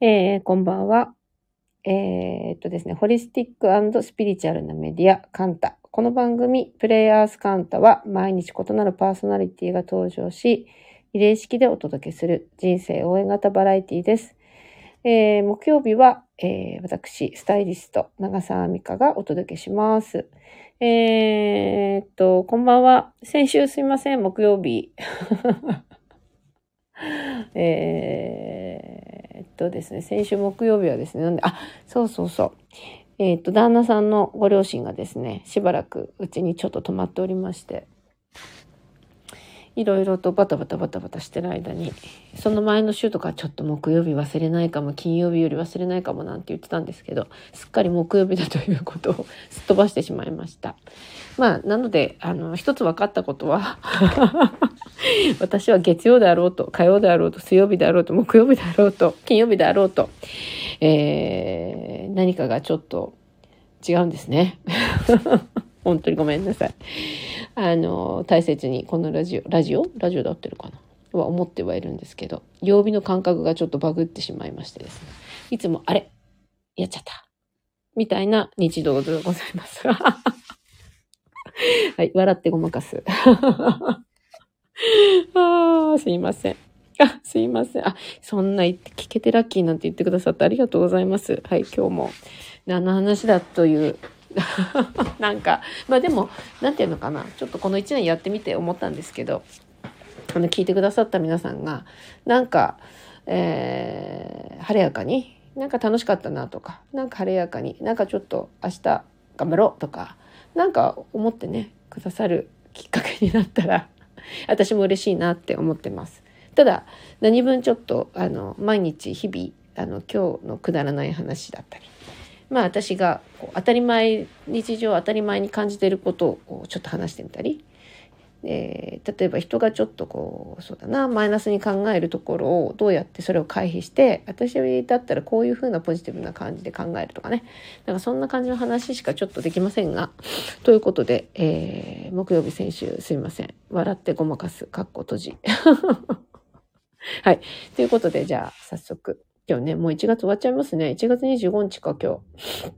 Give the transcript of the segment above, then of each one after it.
えー、こんばんは。えー、っとですね、ホリスティックスピリチュアルなメディア、カンタ。この番組、プレイヤースカンタは、毎日異なるパーソナリティが登場し、リレー式でお届けする人生応援型バラエティです。えー、木曜日は、えー、私、スタイリスト、長澤美香がお届けします。えー、っと、こんばんは。先週すいません、木曜日。えー、とですね、先週木曜日はですね、なんで、あ、そうそうそう。えー、っと、旦那さんのご両親がですね、しばらくうちにちょっと泊まっておりまして、いろいろとバタバタバタバタしてる間に、その前の週とかちょっと木曜日忘れないかも、金曜日より忘れないかもなんて言ってたんですけど、すっかり木曜日だということを すっ飛ばしてしまいました。まあ、なので、あの、一つ分かったことは 私は月曜であろうと、火曜であろうと、水曜日であろうと、木曜日であろうと、金曜日であろうと、えー、何かがちょっと違うんですね。本当にごめんなさい。あの、大切にこのラジオ、ラジオ？ラジオで合ってるかな？は思ってはいるんですけど、曜日の感覚がちょっとバグってしまいましてですね。いつも、あれ？やっちゃった。みたいな日常でございます。はい、笑ってごまかす。ああ、すいません。あ、すいません。あ、そんな言って聞けてラッキーなんて言ってくださってありがとうございます。はい、今日も何の話だという なんか、まあでも、なんていうのかな。ちょっとこの1年やってみて思ったんですけど、あの、聞いてくださった皆さんが、なんか、えー、晴れやかに、なんか楽しかったなとか、なんか晴れやかに、なんかちょっと明日頑張ろうとか、なんか思ってね、くださるきっかけになったら、私も嬉しいなって思ってます。ただ、何分ちょっと、あの、毎日日々、あの、今日のくだらない話だったり、まあ私がこう当たり前日常当たり前に感じていることをちょっと話してみたり、えー、例えば人がちょっとこうそうだなマイナスに考えるところをどうやってそれを回避して私だったらこういうふうなポジティブな感じで考えるとかね。なんかそんな感じの話しかちょっとできませんがということで、えー、木曜日先週すいません。笑ってごまかすかっこ閉じ。はい。ということでじゃあ早速。今日ね、もう1月終わっちゃいますね。1月25日か、今日。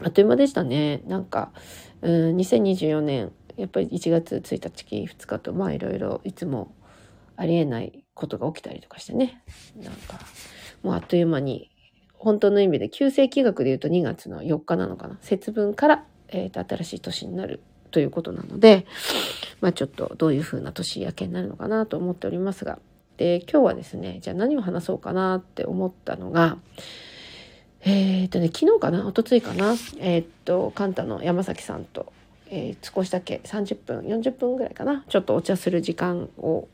あっという間でしたね。なんか、うん、2024年、やっぱり1月1日、2日と、まあいろいろいつもありえないことが起きたりとかしてね。なんか、もうあっという間に、本当の意味で、旧世紀学で言うと2月の4日なのかな。節分から、えっ、ー、と、新しい年になるということなので、まあちょっとどういう風な年明けになるのかなと思っておりますが、で今日はですねじゃあ何を話そうかなって思ったのがえっ、とね昨日かなおとついかなえっ、とカンタの山崎さんと、えー、少しだけ30分40分ぐらいかなちょっとお茶する時間を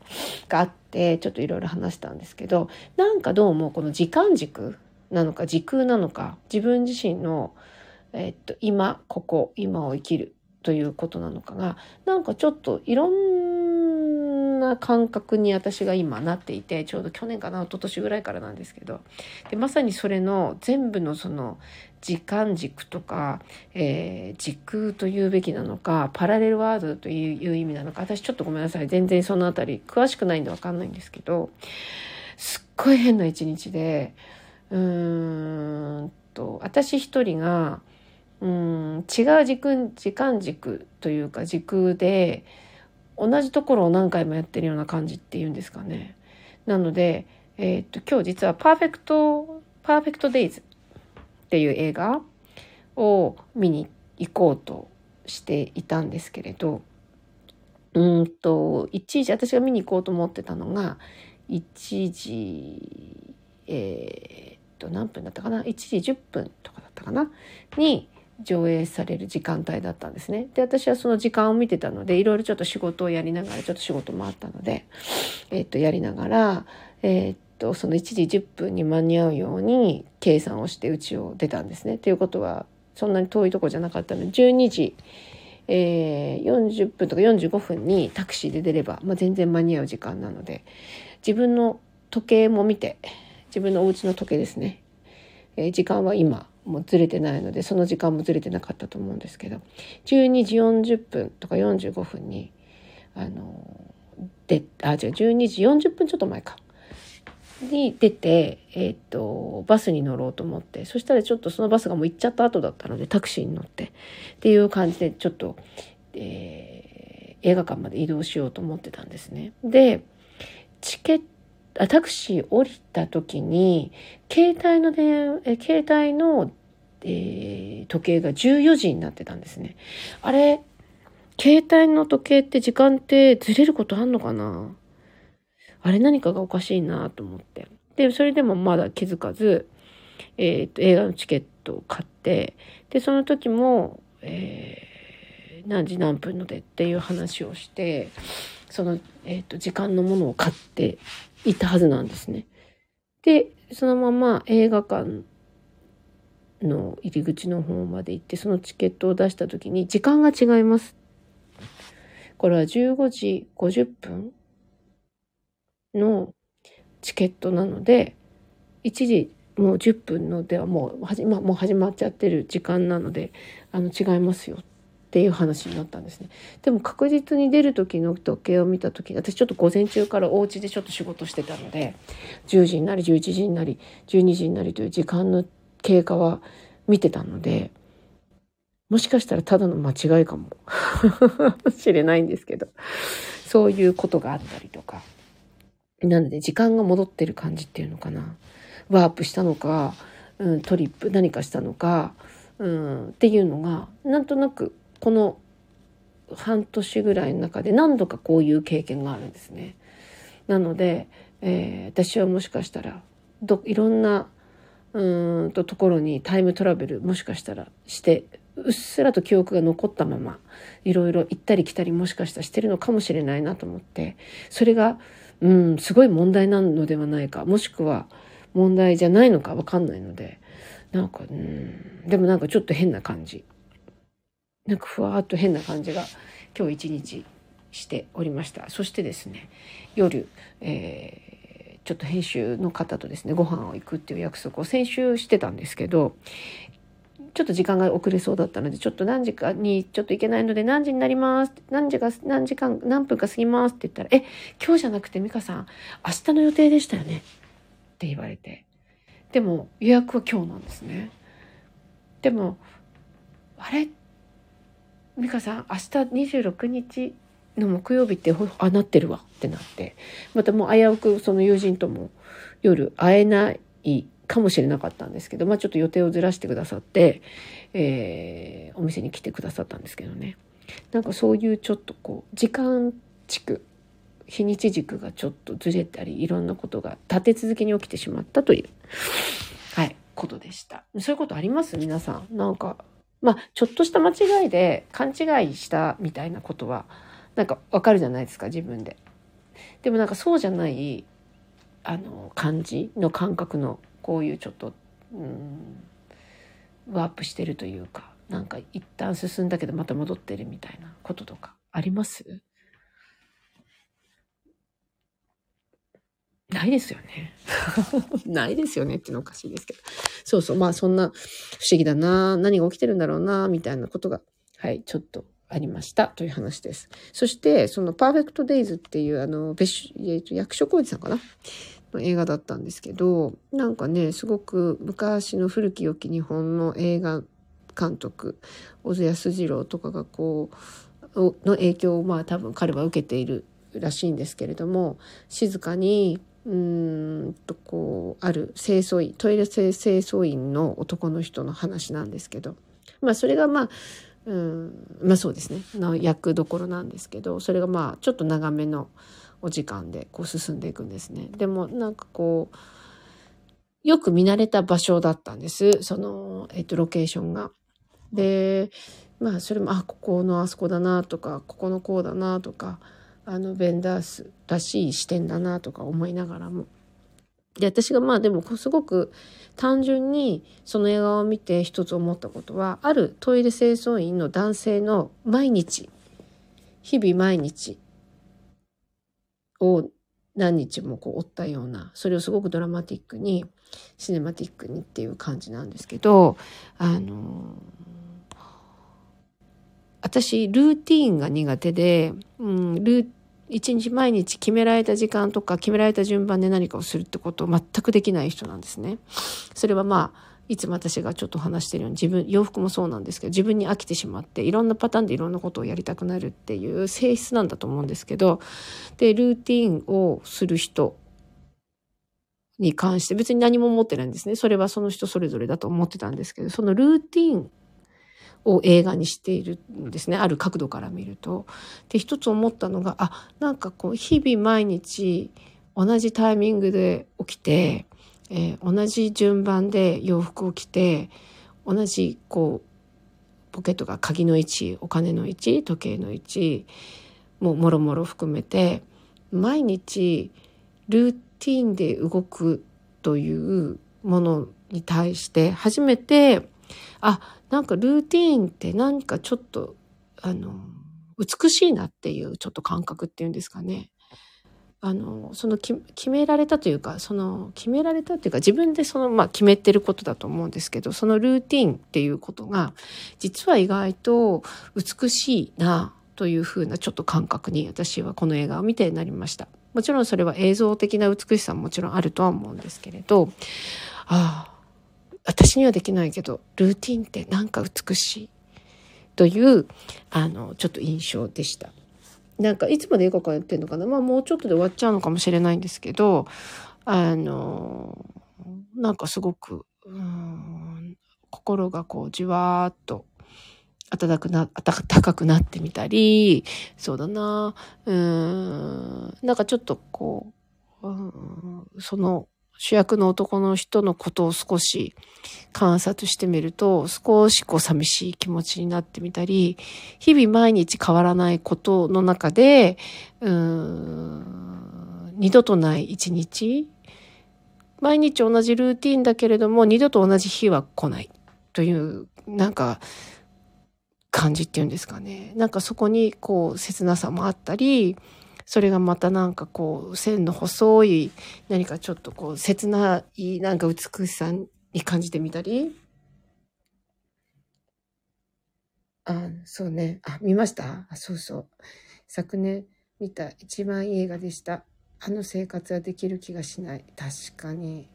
があってちょっといろいろ話したんですけどなんかどうもこの時間軸なのか時空なのか自分自身の、えっと今ここ今を生きるということなのかがなんかちょっといろんなな感覚に私が今なっていてちょうど去年かな一昨年ぐらいからなんですけどでまさにそれの全部のその時間軸とか、えー、時空というべきなのかパラレルワードという意味なのか私ちょっとごめんなさい。全然その辺り詳しくないんで分かんないんですけどすっごい変な一日でうーんと私一人がうん違う軸時間軸というか時空で同じところを何回もやってるような感じっていうんですかね。なので、えー、っと今日実はパーフェクト「パーフェクト・デイズ」っていう映画を見に行こうとしていたんですけれどうんと1時私が見に行こうと思ってたのが1時えー、っと何分だったかな？1時10分とかだったかな？に上映される時間帯だったんですね。で、私はその時間を見てたので、いろいろちょっと仕事をやりながら、ちょっと仕事もあったので、えっと、やりながら、えっと、その1時10分に間に合うように計算をして家を出たんですね。ということは、そんなに遠いとこじゃなかったので、12時、えー、40分とか45分にタクシーで出れば、まあ、全然間に合う時間なので、自分の時計も見て、自分のお家の時計ですね。えー、時間は今、もずれてないのでその時間もずれてなかったと思うんですけど12時40分とか45分にあのであ違う12時40分ちょっと前かに出て、えっ、と、バスに乗ろうと思って、そしたらちょっとそのバスがもう行っちゃった後だったので、タクシーに乗って、っていう感じで、ちょっと、えー、映画館まで移動しようと思ってたんですね。で、チケット、タクシー降りた時に、携帯の電、え携帯の、えー、時計が14時になってたんですね。あれ、携帯の時計って時間ってずれることあんのかな？あれ何かがおかしいなと思って。で、それでもまだ気づかず、え、ー、と、映画のチケットを買って、で、その時も、えー、何時何分のでっていう話をして、その、えっ、ー、と、時間のものを買っていたはずなんですね。で、そのまま映画館の入り口の方まで行って、そのチケットを出した時に、時間が違いますこれは15時50分のチケットなので、1時もう10分のではもう始,、ま、もう始まっちゃってる時間なので、あの違いますよっていう話になったんですね。でも確実に出る時の時計を見た時私ちょっと午前中からお家でちょっと仕事してたので、10時になり11時になり12時になりという時間の経過は見てたので、もしかしたらただの間違いかも しれないんですけど、そういうことがあったりとか。なので時間が戻ってる感じっていうのかな。ワープしたのか、うん、トリップ何かしたのか、うん、っていうのが、なんとなくこの半年ぐらいの中で何度かこういう経験があるんですね。なので、えー、私はもしかしたらどいろんなうんとところにタイムトラベルもしかしたらしてうっすらと記憶が残ったままいろいろ行ったり来たりもしかしたらしてるのかもしれないなと思ってそれがうんすごい問題なのではないかもしくは問題じゃないのかわかんないのでなんかうんでもなんかちょっと変な感じ。なんかふわっと変な感じが今日一日しておりました。そしてですね夜、えー、ちょっと編集の方とですねご飯を行くっていう約束を先週してたんですけどちょっと時間が遅れそうだったので、ちょっと何時かにちょっと行けないので何時になります何時が、何時間、何分か過ぎますって言ったら、え、今日じゃなくて美香さん、明日の予定でしたよねって言われて。でも予約は今日なんですね。でも、あれ？美香さん、明日26日？木曜日ってあなってるわってなってまたもう危うくその友人とも夜会えないかもしれなかったんですけど、まあちょっと予定をずらしてくださって、えー、お店に来てくださったんですけどね。なんかそういうちょっとこう、時間地区、日にち軸がちょっとずれたり、いろんなことが立て続けに起きてしまったという、はい、ことでした。そういうことあります？皆さん。なんか、まあ、ちょっとした間違いで勘違いしたみたいなことは、なんかわかるじゃないですか、自分で。でもなんかそうじゃない、あの、感じの感覚のこういうちょっと、うん、ワープしてるというかなんか一旦進んだけどまた戻ってるみたいなこととかあります？ないですよね。ないですよねっていうのおかしいですけど。そうそう。まあそんな不思議だな。何が起きてるんだろうな。みたいなことが、はい、ちょっとありましたという話です。そして、そのパーフェクトデイズっていうあの、別、役所広司さんかな？の映画だったんですけど、なんかね、すごく昔の古き良き日本の映画監督、小津安二郎とかがこう、の影響をまあ多分彼は受けているらしいんですけれども、静かに、うんとこう、ある清掃員、トイレ清掃員の男の人の話なんですけど、まあそれがまあ、うん、まあそうですね、の役どころなんですけど、それがまあちょっと長めの、お時間でこう進んでいくんですね。でもなんかこう、よく見慣れた場所だったんです。その、えっと、ロケーションが。で、まあそれも、あ、ここのあそこだなとか、ここのこうだなとか、あのベンダースらしい視点だなとか思いながらも。で、私がまあでもすごく単純にその映画を見て一つ思ったことは、あるトイレ清掃員の男性の毎日、日々毎日を何日もこう追ったような、それをすごくドラマティックに、シネマティックにっていう感じなんですけど、あの、私、ルーティーンが苦手で、うん、ル一日毎日決められた時間とか決められた順番で何かをするってことを全くできない人なんですね。それはまあ、いつも私がちょっと話してるように自分、洋服もそうなんですけど、自分に飽きてしまって、いろんなパターンでいろんなことをやりたくなるっていう性質なんだと思うんですけど、で、ルーティンをする人に関して別に何も思ってないんですね。それはその人それぞれだと思ってたんですけど、そのルーティンを映画にしているんですね。ある角度から見ると。で、一つ思ったのが、あ、なんかこう、日々毎日同じタイミングで起きて、えー、同じ順番で洋服を着て同じこうポケットが鍵の位置お金の位置時計の位置もうもろもろ含めて毎日ルーティンで動くというものに対して初めてあなんかルーティーンって何かちょっとあの美しいなっていうちょっと感覚っていうんですかねあのその決められたというかその決められたというか自分でその、まあ、決めてることだと思うんですけどそのルーティンっていうことが実は意外と美しいなというふうなちょっと感覚に私はこの映画を見てなりました。もちろんそれは映像的な美しさももちろんあるとは思うんですけれどああ私にはできないけどルーティンってなんか美しいというあのちょっと印象でした。なんかいつまで映画館やってんのかな？まあもうちょっとで終わっちゃうのかもしれないんですけど、あの、なんかすごく、うん、心がこうじわーっと暖かくな、暖かくなってみたり、そうだな、うん、なんかちょっとこう、うん、その主役の男の人のことを少し観察してみると、少しこう寂しい気持ちになってみたり、日々毎日変わらないことの中で、うん、二度とない一日、毎日同じルーティンだけれども、二度と同じ日は来ないという、なんか、感じっていうんですかね。なんかそこにこう切なさもあったり、それがまたなんかこう線の細い何かちょっとこう切ないなんか美しさに感じてみたり？あそうね。あ見ました？あそうそう。昨年見た一番いい映画でした。あの生活はできる気がしない。確かに。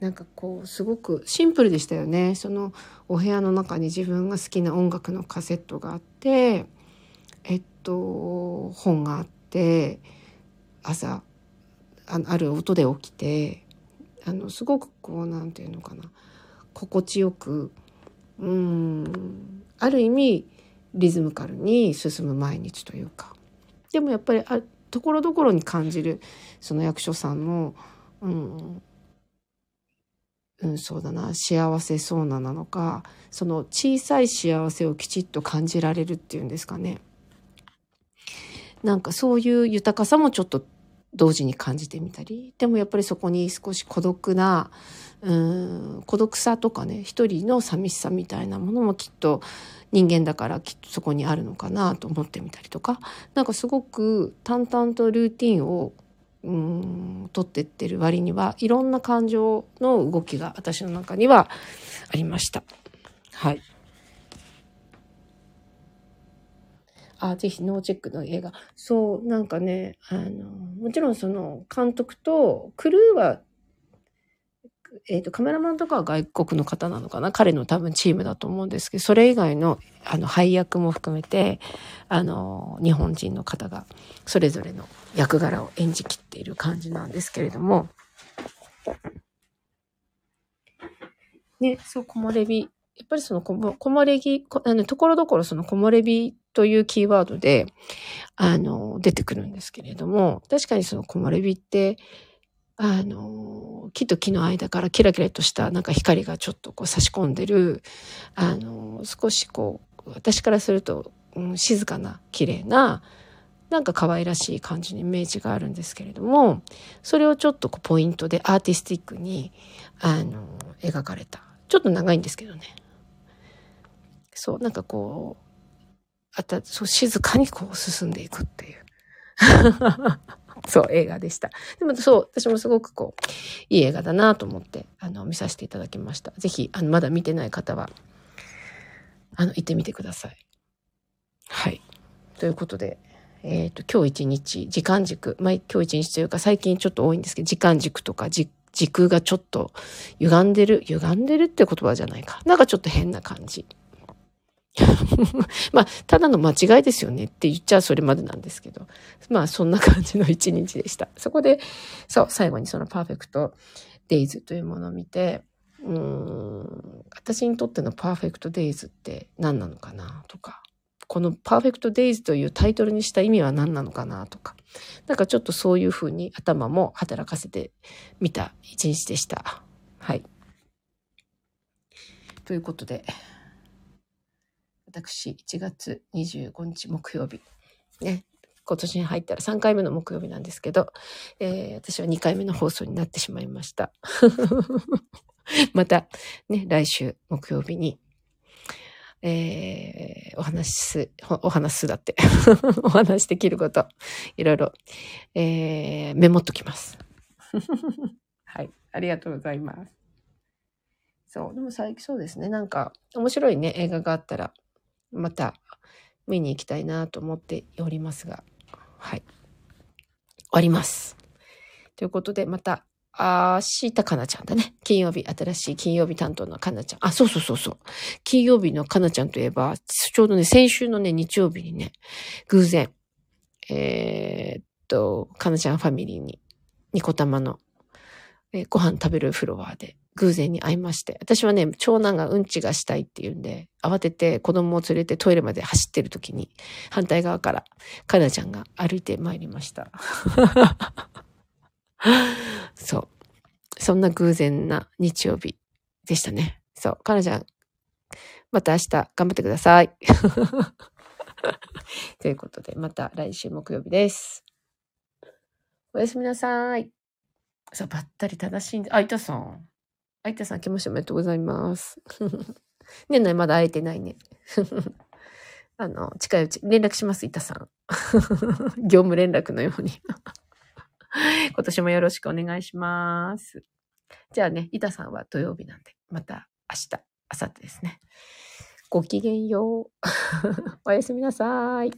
なんかこうすごくシンプルでしたよね。そのお部屋の中に自分が好きな音楽のカセットがあってえっと本があってって朝ある音で起きてあのすごくこう何て言うのかな。心地よくうんある意味リズムカルに進む毎日というか。でもやっぱりあところどころに感じるその役所さんのうんうん、そうだな幸せそうななのかその小さい幸せをきちっと感じられるっていうんですかね。なんかそういう豊かさもちょっと同時に感じてみたりでもやっぱりそこに少し孤独なうん孤独さとかね一人の寂しさみたいなものもきっと人間だからきっとそこにあるのかなと思ってみたりとかなんかすごく淡々とルーティンをうん取ってってる割にはいろんな感情の動きが私の中にはありました。はい。あ、ぜひノーチェックの映画。そう、なんかね、あの、もちろんその監督とクルーは、えっ、ー、と、カメラマンとかは外国の方なのかな？彼の多分チームだと思うんですけど、それ以外の、あの、配役も含めて、あの、日本人の方が、それぞれの役柄を演じきっている感じなんですけれども、ね、そう、木漏れ日やっぱりその木漏れ日、あの、ところどころその木漏れ日というキーワードで、あの、出てくるんですけれども、確かにその木漏れ日って、あの、木と木の間からキラキラとしたなんか光がちょっとこう差し込んでる、あの、少しこう、私からすると、うん、静かな、綺麗な、なんか可愛らしい感じのイメージがあるんですけれども、それをちょっとこうポイントでアーティスティックに、あの、描かれた。ちょっと長いんですけどね。そう、なんかこう、あた、そう、静かにこう進んでいくっていう。そう、映画でした。でもそう、私もすごくこう、いい映画だなと思って、あの、見させていただきました。ぜひ、あの、まだ見てない方は、あの、行ってみてください。はい。ということで、えっ、と、今日一日、時間軸、まあ、今日一日というか最近ちょっと多いんですけど、時間軸とか時空がちょっと歪んでる、歪んでるって言葉じゃないか。なんかちょっと変な感じ。まあ、ただの間違いですよねって言っちゃそれまでなんですけど。まあ、そんな感じの一日でした。そこで、そう、最後にそのパーフェクトデイズというものを見て、うーん、私にとってのパーフェクトデイズって何なのかなとか、このパーフェクトデイズというタイトルにした意味は何なのかなとか、なんかちょっとそういうふうに頭も働かせてみた一日でした。はい。ということで、私、1月25日木曜日、ね、今年に入ったら3回目の木曜日なんですけど、えー、私は2回目の放送になってしまいました。また、ね、来週木曜日に、えー、お話す、お話すだって お話できること、いろいろ、えー、メモっときます。はい、ありがとうございます。そう、でも最近そうですね、なんか、面白いね、映画があったら、また見に行きたいなと思っておりますが、はい。終わります。ということで、また、あしたかなちゃんだね。金曜日、新しい金曜日担当のかなちゃん。あ、そうそうそうそう。金曜日のかなちゃんといえば、ちょうどね、先週のね、日曜日にね、偶然、えー、っと、かなちゃんファミリーに、ニコ玉の、えー、ご飯食べるフロアで、偶然に会いまして。私はね、長男がうんちがしたいって言うんで、慌てて子供を連れてトイレまで走ってる時に、反対側から、かなちゃんが歩いて参りました。そう。そんな偶然な日曜日でしたね。そう。かなちゃん、また明日頑張ってください。ということで、また来週木曜日です。おやすみなさい。そう、ばったり正しいんで、あ、いたさん。あいたさん、明けましておめでとうございます。年内まだ会えてないね。あの、近いうち、連絡します、いたさん。業務連絡のように。今年もよろしくお願いします。じゃあね、いたさんは土曜日なんで、また明日、明後日ですね。ごきげんよう。おやすみなさい。